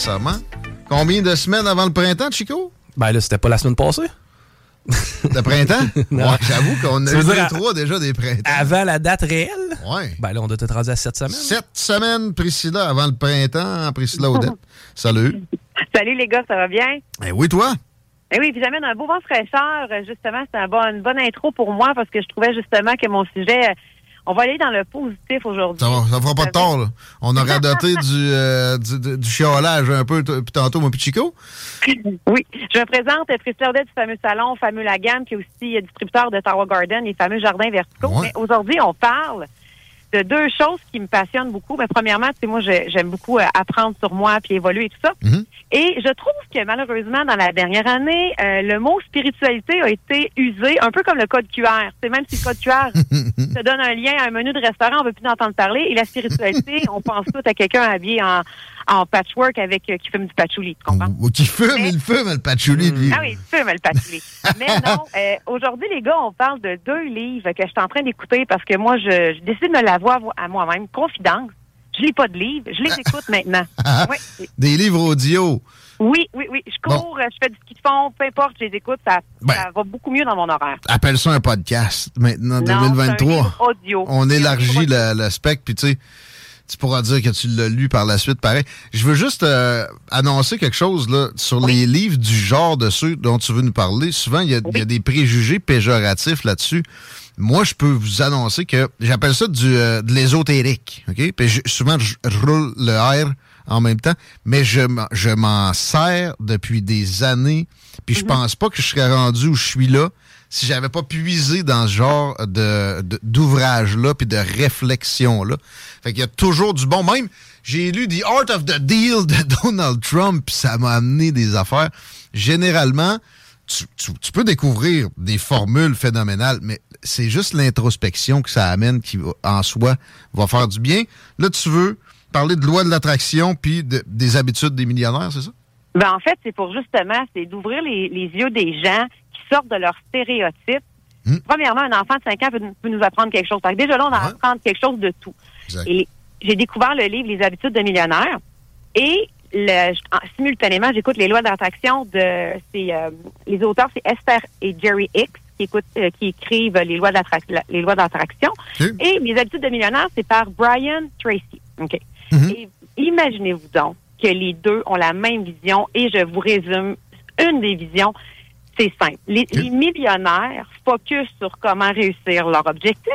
Récemment. Combien de semaines avant le printemps, Chico? Ben là, c'était pas la semaine passée. Le printemps? Ouais, j'avoue qu'on a eu dire trois déjà des printemps. Avant la date réelle? Ouais. Ben là, on doit être rendu à 7 semaines. Sept semaines, Priscilla, avant le printemps, Priscilla Odette. Salut. Salut les gars, ça va bien? Eh oui, toi? Eh oui, puis j'amène un beau vent fraîcheur. Justement, c'est un bon, une bonne intro pour moi parce que je trouvais justement que mon sujet, euh, on va aller dans le positif aujourd'hui. Ça, va, ça fera pas de tort, là. On aura doté du, euh, du, du- du chiolage un peu, puis tantôt, mon petit Chico. Oui, je me présente Audet du fameux salon, fameux La Gamme, qui est aussi distributeur de Tower Garden, les fameux jardins verticaux. Ouais. Mais aujourd'hui, on parle de deux choses qui me passionnent beaucoup. Mais premièrement, tu sais, moi, j'aime beaucoup euh, apprendre sur moi puis évoluer et tout ça. Mhm. Et je trouve que malheureusement, dans la dernière année, euh, le mot spiritualité a été usé, un peu comme le code QR. C'est même si le code QR te donne un lien à un menu de restaurant, on veut plus en entendre parler. Et la spiritualité, on pense tout à quelqu'un habillé en, en patchwork avec euh, qui fume du patchouli, tu comprends? Ou qui fume, Mais- il fume, le patchouli, lui. Ah oui, tu fumes le patchouli. Mais non, euh, aujourd'hui, les gars, on parle de deux livres que je suis en train d'écouter parce que moi, je, je décide de me l'avouer à moi-même. Confidence. Je lis pas de livres, je les écoute maintenant. Oui, Des livres audio. oui, oui, oui. Je cours, je fais du ski de fond, peu importe, je les écoute, ça, Ben. ça va beaucoup mieux dans mon horaire. Appelle ça un podcast, maintenant, Non, c'est un 2023. livre audio. On élargit le, le spectre, puis tu sais, tu pourras dire que tu l'as lu par la suite, pareil. Je veux juste euh, annoncer quelque chose là sur les livres du genre de ceux dont tu veux nous parler. Souvent, il y y a des préjugés péjoratifs là-dessus. Moi, je peux vous annoncer que j'appelle ça du, euh, de l'ésotérique. OK? Puis je- souvent, je, roule le R en même temps, mais je, m'en- je m'en sers depuis des années. Puis je pense pas que je serais rendu où je suis là si j'avais pas puisé dans ce genre de, d'ouvrage-là puis de réflexion-là. Fait qu'il y a toujours du bon. Même, j'ai lu The Art of the Deal de Donald Trump, puis ça m'a amené des affaires. Généralement, tu, tu- tu peux découvrir des formules phénoménales, mais c'est juste l'introspection que ça amène qui, en soi, va faire du bien. Là, tu veux parler de loi de l'attraction puis de- des habitudes des millionnaires, c'est ça? Ben, en fait, c'est pour justement, c'est d'ouvrir les, les yeux des gens sortent de leurs stéréotypes. Hmm. Premièrement, un enfant de 5 ans peut, peut nous apprendre quelque chose. Que déjà là, on va Ouais. apprendre quelque chose de tout. Exact. Et les- j'ai découvert le livre Les habitudes de millionnaires et le, en- simultanément, j'écoute les lois d'attraction de c'est, euh, les auteurs, c'est Esther et Jerry Hicks qui écoutent, euh, qui écrivent les lois d'attraction. Les lois d'attraction. Ok. Et les habitudes de millionnaires, c'est par Brian Tracy. OK. Mhm. Et imaginez-vous donc que les deux ont la même vision et je vous résume une des visions. C'est simple. Les, Ok. les millionnaires focus sur comment réussir leur objectif.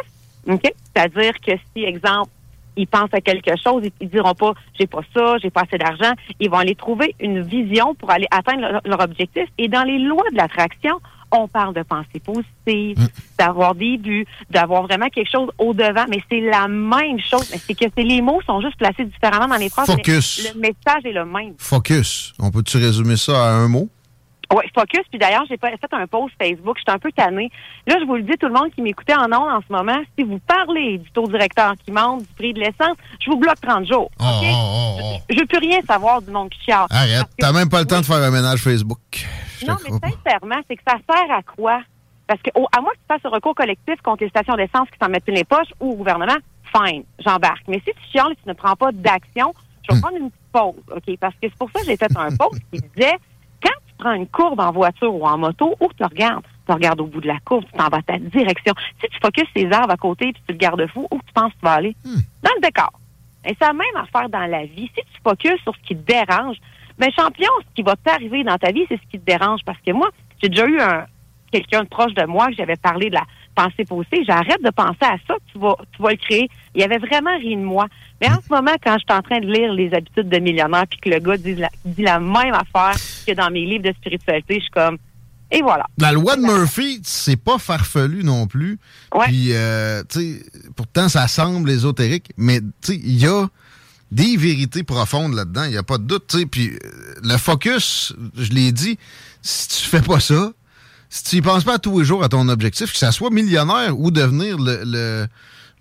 OK? C'est-à-dire que si, exemple, ils pensent à quelque chose, ils, ils diront pas j'ai pas ça, j'ai pas assez d'argent. Ils vont aller trouver une vision pour aller atteindre leur, leur objectif. Et dans les lois de l'attraction, on parle de pensée positive, Mm. d'avoir des buts, d'avoir vraiment quelque chose au devant. Mais c'est la même chose. Mais c'est que les mots sont juste placés différemment dans les phrases. mais Focus. le message est le même. Focus. On peut-tu résumer ça à un mot? Oui, focus. Puis d'ailleurs, j'ai pas fait un post Facebook. J'étais un peu tannée. Là, je vous le dis, tout le monde qui m'écoutait en ondes en ce moment, si vous parlez du taux directeur qui monte, du prix de l'essence, je vous bloque 30 jours. Oh, oh, oh, Je veux plus rien savoir du monde qui chiale. Arrête. T'as même pas le temps de faire un ménage Facebook. Je Non, mais sincèrement, c'est que ça sert à quoi? Parce que, à moins que tu fasses un recours collectif contre les stations d'essence qui s'en mettent plein les poches ou au gouvernement, fine, j'embarque. Mais si tu chiales et tu ne prends pas d'action, je vais Hmm. prendre une petite pause, OK? Parce que c'est pour ça que j'ai fait un post qui disait, tu prends une courbe en voiture ou en moto, où tu regardes? Tu regardes au bout de la courbe, tu t'en vas à ta direction. Si tu focuses tes arbres à côté puis tu le gardes fou, où tu penses que tu vas aller? Hmm. Dans le décor. Et c'est la même affaire dans la vie. Si tu focuses sur ce qui te dérange, ben champion, ce qui va t'arriver dans ta vie, c'est ce qui te dérange. Parce que moi, j'ai déjà eu un quelqu'un de proche de moi que j'avais parlé de la pensée posée. J'arrête de penser à ça, tu vas, tu vas le créer. Il y avait vraiment rien de moi. Mais en ce moment, quand je suis en train de lire Les habitudes de millionnaire, puis que le gars dit la, dit la même affaire que dans mes livres de spiritualité, je suis comme, et voilà. La loi de Murphy, c'est pas farfelu non plus. Ouais. Puis, euh, tu sais, pourtant, ça semble ésotérique, mais tu sais, il y a des vérités profondes là-dedans, il n'y a pas de doute, tu sais. Puis, euh, le focus, je l'ai dit, si tu fais pas ça, si tu y penses pas tous les jours à ton objectif, que ça soit millionnaire ou devenir le, le,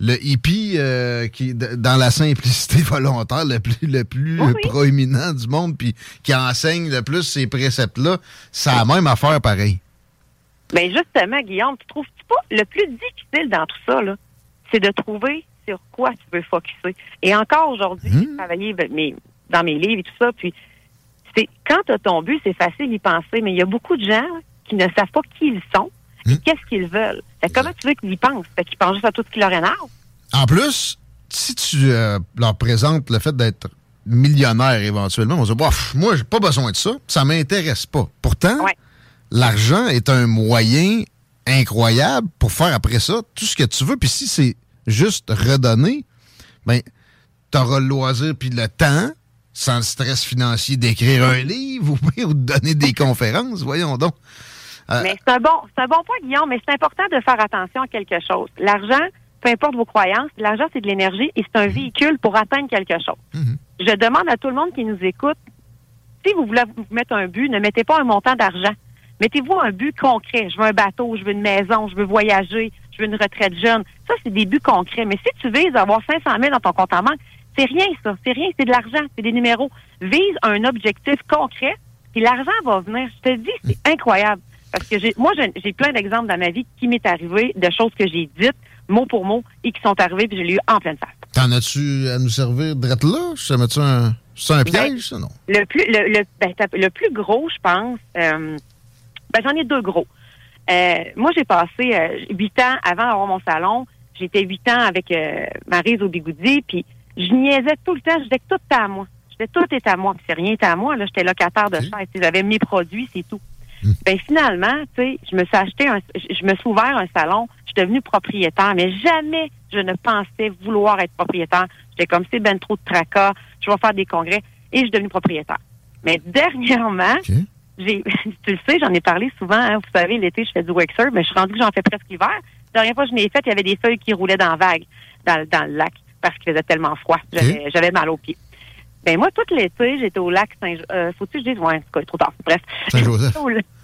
le hippie euh, qui dans la simplicité volontaire le plus le plus Oui, proéminent du monde puis qui enseigne le plus ces préceptes là, ça a même affaire pareil. Ben justement, Guillaume, tu trouves-tu pas le plus difficile dans tout ça, là, c'est de trouver sur quoi tu veux focuser? Et encore aujourd'hui, j'ai travaillé ben, mes- dans mes livres et tout ça, puis c'est quand tu as ton but, c'est facile d'y penser, mais il y a beaucoup de gens qui ne savent pas qui ils sont et qu'est-ce qu'ils veulent. Fait comment tu veux qu'ils y pensent? Fait qu'ils pensent juste à tout ce qui leur énerve. En plus, si tu euh, leur présentes le fait d'être millionnaire éventuellement, on dire Bof, moi j'ai pas besoin de ça, ça m'intéresse pas. Pourtant, Ouais. l'argent est un moyen incroyable pour faire après ça tout ce que tu veux. Puis si c'est juste redonner, ben, tu auras le loisir puis le temps, sans le stress financier, d'écrire un livre ou, ou de donner des conférences. Voyons donc. Euh, Mais c'est un bon, c'est un bon point, Guillaume, mais c'est important de faire attention à quelque chose. L'argent, peu importe vos croyances, l'argent, c'est de l'énergie et c'est un véhicule pour atteindre quelque chose. Je demande à tout le monde qui nous écoute, si vous voulez vous mettre un but, ne mettez pas un montant d'argent. Mettez-vous un but concret. Je veux un bateau, je veux une maison, je veux voyager, je veux une retraite jeune. Ça, c'est des buts concrets. Mais si tu vises avoir 500 000 dans ton compte en banque, c'est rien, ça. C'est rien, c'est de l'argent, c'est des numéros. Vise un objectif concret, puis l'argent va venir. Je te dis, c'est incroyable. Parce que j'ai, moi, j'ai, plein d'exemples dans ma vie qui m'est arrivé de choses que j'ai dites, mot pour mot, et qui sont arrivées, puis je l'ai eu en pleine face. T'en as-tu à nous servir de là? Ça met-tu un, c'est un piège, ça, non? Le plus, le, le, ben, le plus gros, je pense, euh, ben, j'en ai deux gros. Euh, moi, j'ai passé euh, huit ans avant d'avoir mon salon. J'étais huit ans avec euh, Maryse au Bigoudi, puis je niaisais tout le temps. Je disais que tout était à moi. Je disais tout est à moi. Puis c'est rien était à moi. Là, j'étais locataire de sais, J'avais mes produits, c'est tout. Ben finalement, tu sais, je me suis acheté un, je me suis ouvert un salon. Je suis devenue propriétaire, mais jamais je ne pensais vouloir être propriétaire. J'étais comme c'est ben trop de tracas. Je vais faire des congrès et je suis devenue propriétaire. Mais dernièrement, j'ai, tu le sais, j'en ai parlé souvent. hein. vous savez, l'été, je fais du wake mais je suis rendue que j'en fais presque l'hiver. La dernière fois que je l'ai fait, il y avait des feuilles qui roulaient dans la vague, dans, le- dans le lac, parce qu'il faisait tellement froid. J'avais, j'avais mal aux pieds. Ben moi, tout l'été, j'étais au lac Saint... Euh, faut-tu que je dise? Ouais, c'est quoi, trop tard. Bref. Saint-Joseph.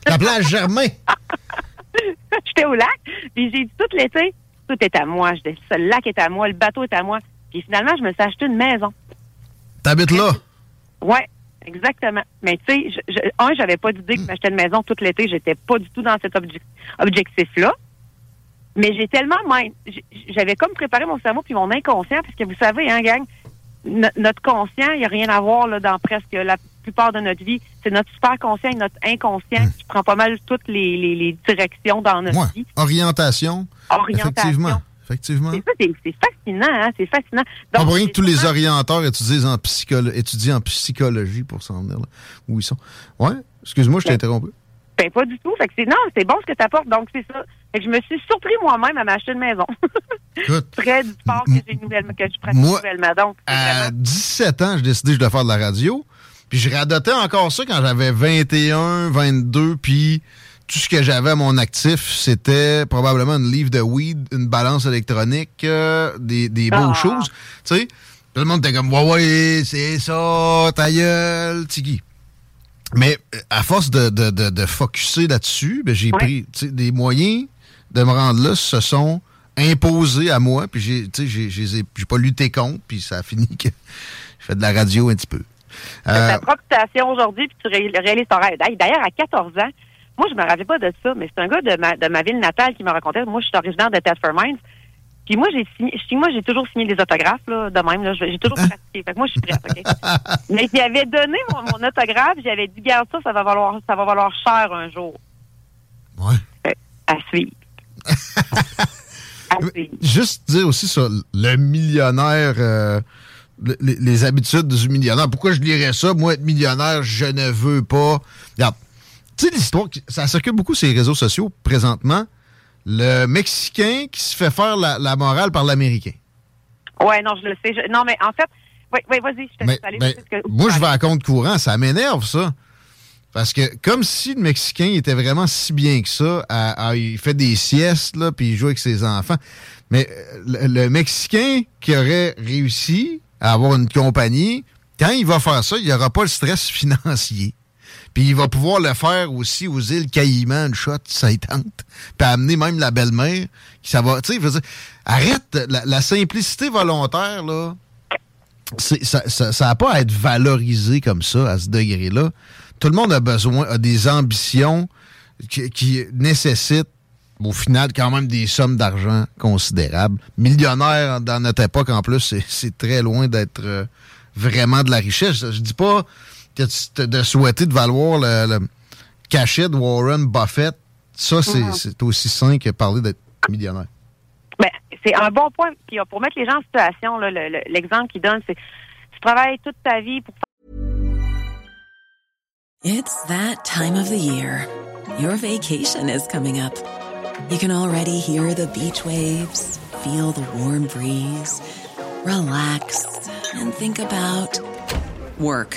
La plage Germain. J'étais au lac, puis j'ai dit tout l'été, tout est à moi. Je dis, le lac est à moi, le bateau est à moi. Puis finalement, je me suis acheté une maison. T'habites là? Ouais, exactement. Mais tu sais, je, je- un, j'avais pas d'idée que m'acheter une maison tout l'été. J'étais pas du tout dans cet obje- objectif-là. Mais j'ai tellement même, j'avais comme préparé mon cerveau puis mon inconscient, parce que vous savez, hein, gang, no- notre conscient, il n'y a rien à voir là, dans presque la plupart de notre vie. C'est notre super conscient et notre inconscient qui prend pas mal toutes les, les- les directions dans notre Ouais. vie. Orientation. Orientation. Effectivement. Effectivement. C'est fascinant, hein? C'est fascinant. Donc, pour rien que tous les orienteurs étudient en, psycholo- étudient en psychologie pour s'en venir là, où ils sont. Ouais, excuse-moi, je t'ai interrompu. Ben, pas du tout. Fait que c'est, non, c'est bon ce que tu apportes. Donc, c'est ça. Fait que je me suis surpris moi-même à m'acheter une maison. Près du sport que j'ai nouvellement, que je pratique Moi, nouvellement. Donc, à vraiment- 17 ans, j'ai décidé que je devais faire de la radio. Puis je radotais encore ça quand j'avais 21, 22. Puis tout ce que j'avais à mon actif, c'était probablement une livre de weed, une balance électronique, euh, des, des beaux Ah. choses. Tu sais, tout le monde était comme, ouais, ouais, c'est ça, ta gueule, tiki. Mais euh, à force de, de, de, de focusser là-dessus, ben, j'ai Ouais. pris des moyens de me rendre là, se sont imposés à moi, puis j'ai, j'ai, j'ai, j'ai pas lutté contre, puis ça a fini que je fais de la radio un petit peu. Euh, ta propre station aujourd'hui, puis tu ré- réalises ton rêve. D'ailleurs, à 14 ans, moi, je me rappelais pas de ça, mais c'est un gars de ma, de ma ville natale qui me racontait. Moi, je suis originaire de Thetford Mines. Puis moi, j'ai signé, je- moi, j'ai toujours signé des autographes, là, de même, là. J'ai toujours pratiqué. Fait que moi, je suis prête, OK? mais j'y avais donné mon, mon autographe, j'avais dit, garde ça, ça va valoir, ça va valoir cher un jour. Ouais. Fait, à suivre. à suivre. Juste dire aussi ça, le millionnaire euh, le- les, les habitudes du millionnaire. Pourquoi je lirais ça? Moi, être millionnaire, je ne veux pas. Regarde, tu sais, l'histoire, qui- ça circule beaucoup sur les réseaux sociaux présentement. Le Mexicain qui se fait faire la, la morale par l'Américain. Ouais, non, je le sais. Je- non, mais en fait, oui, oui, vas-y, je te Mais- aller. ce que- moi, je vais à compte courant. Ça m'énerve, ça. Parce que comme si le Mexicain était vraiment si bien que ça, à- à- il fait des siestes, là, puis il joue avec ses enfants. Mais euh, le, le Mexicain qui aurait réussi à avoir une compagnie, quand il va faire ça, il n'aura pas le stress financier. Puis il va pouvoir le faire aussi aux îles Caïmans, une shot, ça tente. Puis amener même la belle-mère, qui ça va, tu sais, arrête, la, simplicité volontaire, là, ça n'a ça, pas à être valorisé comme ça, à ce degré-là. Tout le monde a besoin, a des ambitions qui, nécessitent, au final, quand même des sommes d'argent considérables. Millionnaire dans notre époque, en plus, c'est- très loin d'être euh, vraiment de la richesse. Je dis pas que tu- de souhaiter de valoir le, le cachet de Warren Buffett. Ça, c'est Mhm. c'est aussi sain que parler d'être millionnaire. Ben, c'est un bon point. Puis euh, pour mettre les gens en situation, là, le- le- l'exemple qu'il donne, c'est tu travailles toute ta vie pour It's that time of the year. Your vacation is coming up. You can already hear the beach waves, feel the warm breeze, relax, and think about work.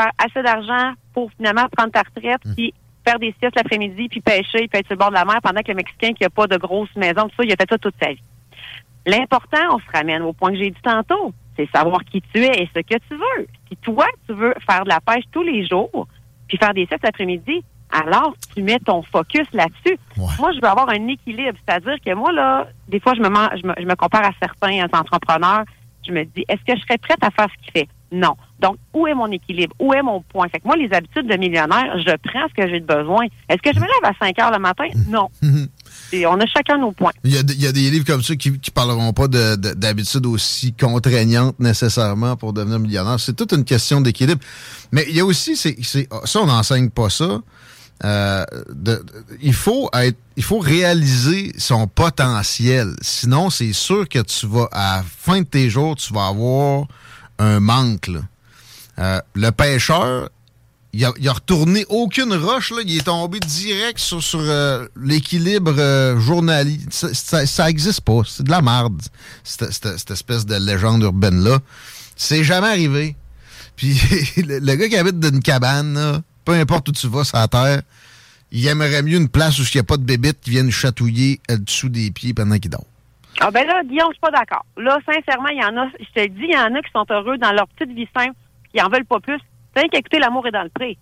Faire assez d'argent pour finalement prendre ta retraite, puis faire des siestes l'après-midi, puis pêcher, puis être sur le bord de la mer, pendant que le Mexicain qui n'a pas de grosse maison, tout ça, il a fait ça toute sa vie. L'important, on se ramène au point que j'ai dit tantôt, c'est savoir qui tu es et ce que tu veux. Si toi, tu veux faire de la pêche tous les jours, puis faire des siestes l'après-midi, alors tu mets ton focus là-dessus. Ouais. Moi, je veux avoir un équilibre, c'est-à-dire que moi, là, des fois, je me, man- je me, je me compare à certains entrepreneurs, je me dis, est-ce que je serais prête à faire ce qu'il fait? Non. Donc, où est mon équilibre? Où est mon point? Fait que moi, les habitudes de millionnaire, je prends ce que j'ai de besoin. Est-ce que je me lève à 5 heures le matin? Non. Et on a chacun nos points. Il y, a, il y a des livres comme ça qui, qui parleront pas de- de- d'habitudes aussi contraignantes nécessairement pour devenir millionnaire. C'est toute une question d'équilibre. Mais il y a aussi, c'est- ça, on n'enseigne pas ça. Euh, de- de- il faut être, il faut réaliser son potentiel. Sinon, c'est sûr que tu vas, à la fin de tes jours, tu vas avoir un manque. là. Euh, le pêcheur, il a, retourné aucune roche, là. il est tombé direct sur, sur euh, l'équilibre euh, journalier. Ça, ça, ça existe pas. C'est de la merde, cette, espèce de légende urbaine-là. C'est jamais arrivé. Puis le, gars qui habite dans une cabane, là, peu importe où tu vas sur la terre, il aimerait mieux une place où il n'y a pas de bébites qui viennent chatouiller euh, dessous des pieds pendant qu'il dort. Ah ben là, Guillaume, je suis pas d'accord. Là, sincèrement, il y en a, je te dis, il y en a qui sont heureux dans leur petite vie simple, qui en veulent pas plus. T'as qu'à écouter L'amour est dans le pré.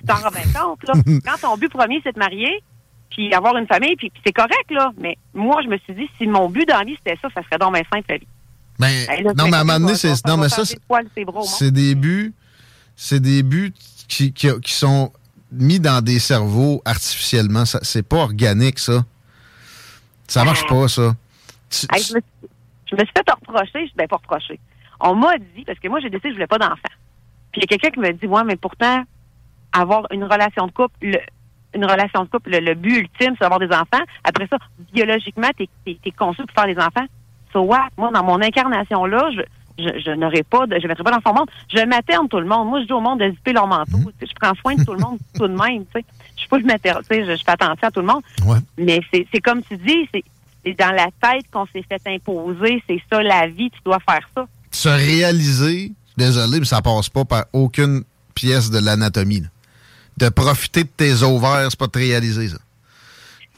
Tu t'en rends bien compte, là. Quand ton but premier, c'est de marier, puis avoir une famille, puis, puis c'est correct, là. Mais moi, je me suis dit, si mon but dans la vie, c'était ça, ça serait donc bien simple, la vie. Ben, Hey, là, non, mais à un moment donné, c'est, non, mais ça, monde. c'est des buts, c'est des buts qui, qui, qui sont mis dans des cerveaux artificiellement. C'est pas organique, ça. Ça marche pas, ça. Tu- Hey, je, me, suis- je me suis fait reprocher, je ben pas reprocher. On m'a dit, parce que moi, j'ai décidé que je voulais pas d'enfant. Puis il y a quelqu'un qui me dit, ouais, mais pourtant, avoir une relation de couple, le- une relation de couple, le, le but ultime, c'est d'avoir des enfants. Après ça, biologiquement, t'es es, conçu pour faire des enfants. So what? Moi, dans mon incarnation-là, je, je, je n'aurai pas de, je mettrai pas dans son monde. Je materne tout le monde. Moi, je dis au monde de zipper leur manteau. Je prends soin de tout le monde tout de même, tu sais. Je suis pas le materne, je, je fais attention à tout le monde. Ouais. Mais c'est comme tu dis, c'est dans la tête qu'on s'est fait imposer, c'est ça la vie, tu dois faire ça. Se réaliser, désolé, mais ça passe pas par aucune pièce de l'anatomie. De profiter de tes ovaires, c'est pas de te réaliser, ça.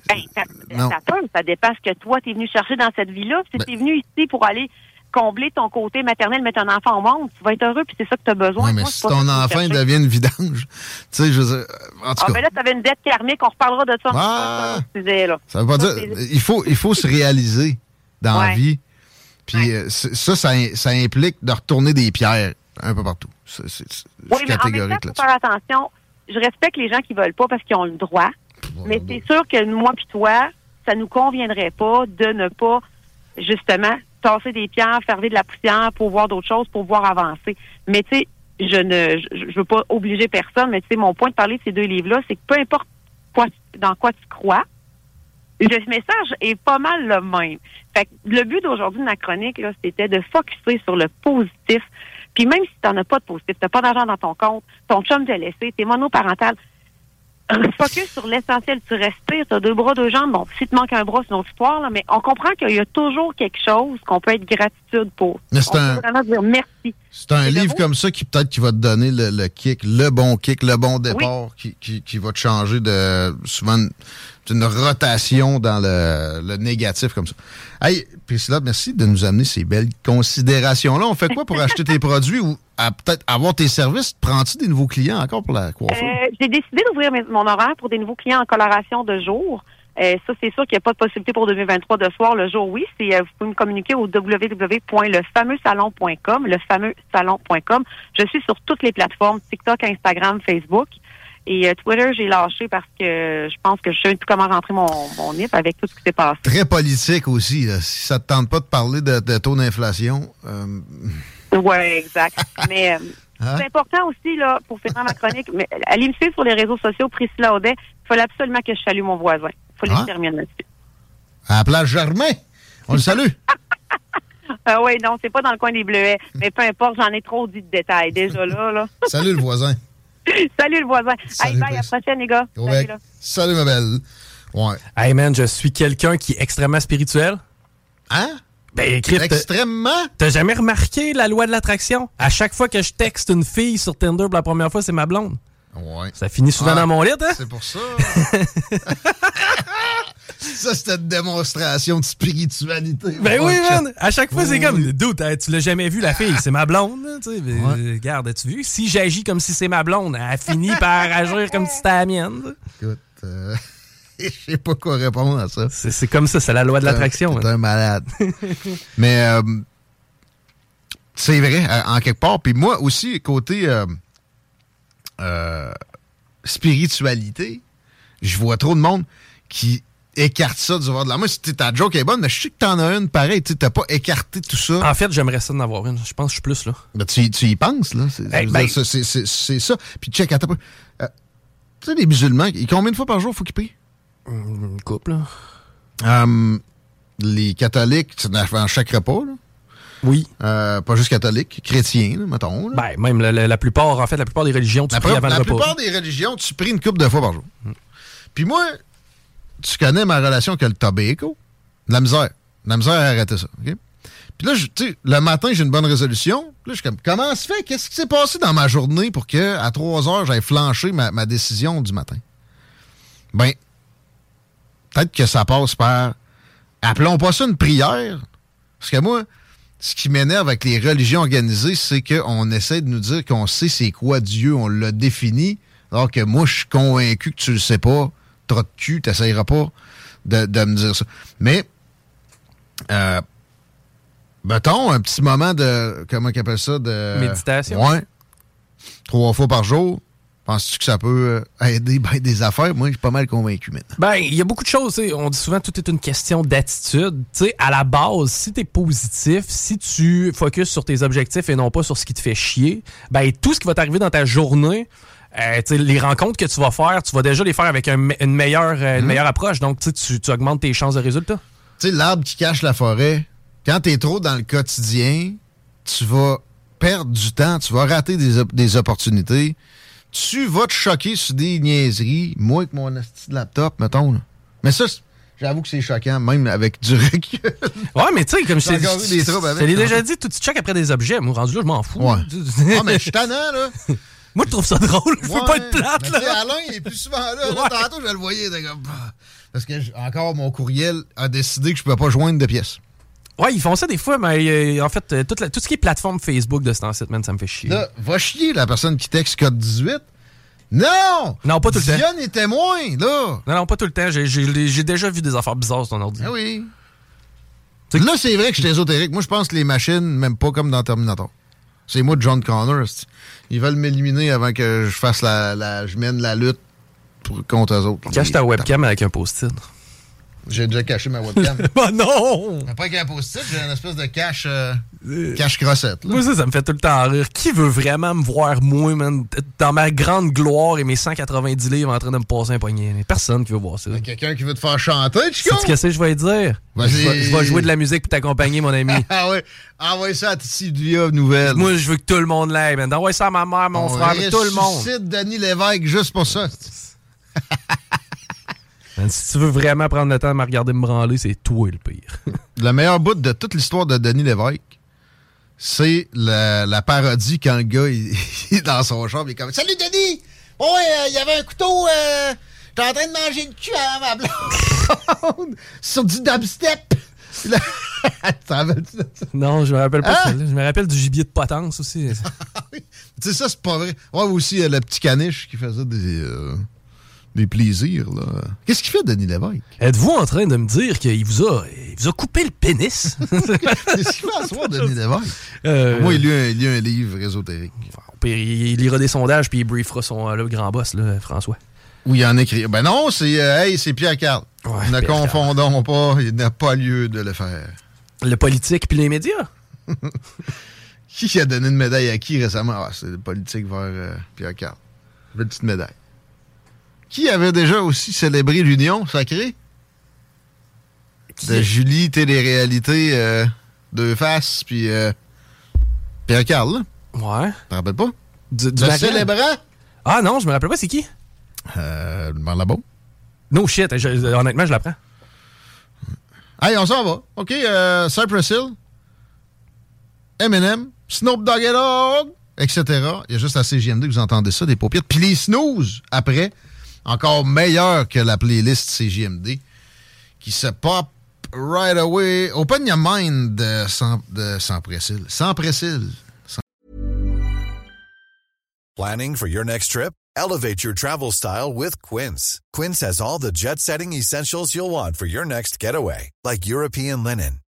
Ben, ça, ça peut, ça dépend ce que toi, tu es venu chercher dans cette vie-là. Si Ben- tu es venu ici pour aller combler ton côté maternel, mettre un enfant au monde, tu vas être heureux, puis c'est ça que tu as besoin. Ouais, mais Moi, si ton enfant devient une vidange, tu sais, je veux dire, en tout Ah, cas. ben là, tu avais une dette karmique, on reparlera de ça. Ah! Ça, là. Ça veut pas dire. Il faut, il faut se réaliser dans la vie. Puis Ouais. euh, ça, ça, ça implique de retourner des pierres un peu partout. C'est Oui, suis mais en même catégorique temps, faut là-dessus. faire attention. Je respecte les gens qui veulent pas parce qu'ils ont le droit. Mais c'est sûr que moi puis toi, ça nous conviendrait pas de ne pas, justement, tasser des pierres, faire de la poussière pour voir d'autres choses, pour voir avancer. Mais tu sais, je ne je, je veux pas obliger personne, mais tu sais, mon point de parler de ces deux livres-là, c'est que peu importe quoi, dans quoi tu crois, le message est pas mal le même. Fait que le but d'aujourd'hui de ma chronique, là, c'était de focuser sur le positif. Puis même si tu n'en as pas de positif, tu n'as pas d'argent dans ton compte, ton chum t'a laissé, t'es monoparental, focus sur l'essentiel. Tu respires, tu as deux bras, deux jambes. Bon, si te manque un bras, c'est une autre histoire, là, mais on comprend qu'il y a toujours quelque chose qu'on peut être gratitude pour. Mais on un- peut vraiment dire merci. C'est un livre comme ça qui peut-être qui va te donner le, le kick, le bon kick, le bon départ, qui, qui, qui va te changer de souvent une, rotation dans le, le négatif comme ça. Hey, Priscilla, merci de nous amener ces belles considérations-là. On fait quoi pour acheter tes produits ou peut-être avoir tes services? Prends-tu des nouveaux clients encore pour la coiffure? Euh, J'ai décidé d'ouvrir mon horaire pour des nouveaux clients en coloration de jour. Euh, ça, c'est sûr qu'il n'y a pas de possibilité pour 2023 de soir. Le jour, oui. C'est, euh, vous pouvez me communiquer au www.lefameuxsalon.com, lefameuxsalon.com. Je suis sur toutes les plateformes, TikTok, Instagram, Facebook. Et euh, Twitter, j'ai lâché parce que je pense que je sais tout comment rentrer mon, mon NIP avec tout ce qui s'est passé. Très politique aussi. là. Si ça te tente pas de parler de, de taux d'inflation, euh, Oui, exact. Mais euh, Hein? c'est important aussi, là, pour finir ma chronique, mais allez me suivre sur les réseaux sociaux, Priscilla Audet. Il fallait absolument que je salue mon voisin. Il faut Ah. que je termine là-dessus. à la plage Germain, on le salue. Ah oui, non, c'est pas dans le coin des Bleuets. Mais peu importe, j'en ai trop dit de détails déjà là. là. Salut le voisin. Salut le voisin. Salut, Hey, bye, à la prochaine, les gars. Salut, Correct. là. Salut ma belle. Ouais. Hey man, je suis quelqu'un qui est extrêmement spirituel. Hein? Ben, écrit, Extrêmement? T'as jamais remarqué la loi de l'attraction? À chaque fois que je texte une fille sur Tinder pour la première fois, c'est ma blonde. Ouais. Ça finit souvent Ah, dans mon lit, hein? C'est pour ça. ça, c'était une démonstration de spiritualité. Ben oui, man! À chaque fois, c'est comme, hein, tu l'as jamais vu, la fille, c'est ma blonde, tu sais. Ouais. euh, Regarde, as-tu vu? Si j'agis comme si c'est ma blonde, elle finit par agir comme si c'était la mienne. Écoute, euh, je sais pas quoi répondre à ça. C'est c'est comme ça, c'est la loi de l'attraction. T'es man. un malade. Mais euh, c'est vrai, en quelque part. Puis moi aussi, côté euh, euh, spiritualité, je vois trop de monde qui écarte ça du bord de la main. Si ta joke est bonne, mais je sais que t'en as une pareille. Tu t'as pas écarté tout ça. En fait, j'aimerais ça d'en avoir une. Je pense que je suis plus là. Ben, tu, tu y penses, là. C'est Hey, ben- ça. Puis check, attends. Euh, tu sais, les musulmans, ils- combien de fois par jour faut qu'ils prient? Une couple, là. Euh, les catholiques, dans chaque repas, là. Oui. Euh, pas juste catholiques, chrétiens, là, mettons. là. Ben, même la, la- la plupart, en fait, la plupart des religions, tu la pries avant la le repas. plupart des religions, tu pries une couple de fois par jour. Puis moi, tu connais ma relation avec le tobacco. De La misère. De La misère à arrêter ça. Puis là, tu sais, le matin, j'ai une bonne résolution. Puis là, je suis comme, comment se fait? Qu'est-ce qui s'est passé dans ma journée pour que à 3 heures, j'aille flancher ma, ma décision du matin? Ben, peut-être que ça passe par. Appelons pas ça une prière. Parce que moi, ce qui m'énerve avec les religions organisées, c'est qu'on essaie de nous dire qu'on sait c'est quoi Dieu, on l'a défini, alors que moi, je suis convaincu que tu le sais pas. Trop de cul, t'essayeras pas de, de me dire ça. Mais, euh, mettons, un petit moment de, comment on appelle ça, de... Méditation. Ouais. Trois fois par jour. Penses-tu que ça peut euh, aider ben, des affaires? Moi, je suis pas mal convaincu maintenant. Ben, il y a beaucoup de choses. tu. On dit souvent tout est une question d'attitude. Tu à la base, si tu es positif, si tu focuses sur tes objectifs et non pas sur ce qui te fait chier, ben tout ce qui va t'arriver dans ta journée, euh, tu les rencontres que tu vas faire, tu vas déjà les faire avec un une, meilleure, euh, une meilleure approche. Donc, tu tu tu augmentes tes chances de résultat. Tu sais, l'arbre qui cache la forêt, quand t'es trop dans le quotidien, tu vas perdre du temps, tu vas rater des, op- des opportunités, tu vas te choquer sur des niaiseries, moi avec mon laptop, mettons. là. Mais ça, j'avoue que c'est choquant, même avec du recul. Ouais, mais tu sais, comme je t'ai avec, je l'ai hein. déjà dit, tu checkes après des objets. Moi, rendu là, je m'en fous. Ouais. Ah, mais je suis tannant, là. Moi, je trouve ça drôle. Je veux Ouais, pas être plate, là. Alain, il est plus souvent là. là Ouais. Tantôt, je le voyais. comme, bah. Parce que, encore, mon courriel a décidé que je ne pouvais pas joindre de pièces. Ouais, ils font ça des fois, mais euh, en fait, euh, toute la- tout ce qui est plateforme Facebook de ce temps-ci, ça me fait chier. Là, va chier la personne qui texte code 18. Non! Non, pas tout le temps. Dionne est témoin, là! Non, non, pas tout le temps. J'ai- déjà vu des affaires bizarres sur ton ordi. Ah oui. Là, c'est vrai que je suis ésotérique. Moi, je pense que les machines, même pas comme dans Terminator. C'est moi, John Connor. Ils veulent m'éliminer avant que je fasse la, la- je mène la lutte pour, contre eux autres. Cache ta webcam avec un post-it. J'ai déjà caché ma webcam. oh non! Mais pas avec un post-it, j'ai une espèce de cache, euh, cache crossette. là. Moi, ça, ça me fait tout le temps rire. Qui veut vraiment me voir, moi, man, dans ma grande gloire et mes 190 livres en train de me passer un poignet? Personne qui veut voir ça. Quelqu'un qui veut te faire chanter, Chico? Sais-tu qu'est-ce que je vais te dire? Je vais, je vais jouer de la musique pour t'accompagner, mon ami. Ah ouais, envoie ça à Titi Via Nouvelle. Moi, je veux que tout le monde l'aille, man. Envoie ça à ma mère, mon On frère, tout le monde. ressuscite Denis Lévesque juste pour ça. Si tu veux vraiment prendre le temps de me regarder me branler, c'est toi le pire. Le meilleur bout de toute l'histoire de Denis Lévesque, c'est la, la parodie quand le gars il, il est dans son chambre, il est comme Salut Denis! Ouais, euh, il y avait un couteau, euh, j'étais en train de manger le cul à ma blonde sur du dubstep. Non, je me rappelle pas. Hein? ça, là. Je me rappelle du gibier de potence aussi. Tu sais, ça, c'est pas vrai. Ouais, aussi, euh, le petit caniche qui faisait des, euh, des plaisirs. Qu'est-ce qu'il fait, Denis Lévesque? Êtes-vous en train de me dire qu'il vous a, il vous a coupé le pénis? Qu'est-ce qu'il fait à soir, Denis Lévesque? Euh, Moi, il lit, un, il lit un livre ésotérique. il, lira des sondages puis il briefera son euh, le grand boss, là, François. Où il en écrit. Ben non, c'est euh, hey, c'est Pierre Carl. Ouais, ne Pierre confondons pas, il n'a pas lieu de le faire. Le politique puis les médias? Qui a donné une médaille à qui récemment? Ah, c'est le politique vers euh, Pierre Carl. Une petite médaille. Qui avait déjà aussi célébré l'union sacrée? De Julie, télé-réalité, euh, deux faces, puis euh, Pierre Carl, là. Ouais. T'en rappelles pas? Du, du Le Marianne? célébrant? Ah non, je me rappelle pas, c'est qui? Euh, demande là-bas. No shit, je- honnêtement, je l'apprends. Hey, on s'en va. OK, euh, Cypress Hill, Eminem, Snoop Dogg et Dogg, etc. Il y a juste à CGMD que vous entendez ça, des paupières. Puis les snooze, après, encore meilleur que la playlist CGMD, qui se pop right away. Open your mind de sans, de sans Pressil. Sans Pressil. Planning for your next trip? Elevate your travel style with Quince. Quince has all the jet setting essentials you'll want for your next getaway, like European linen,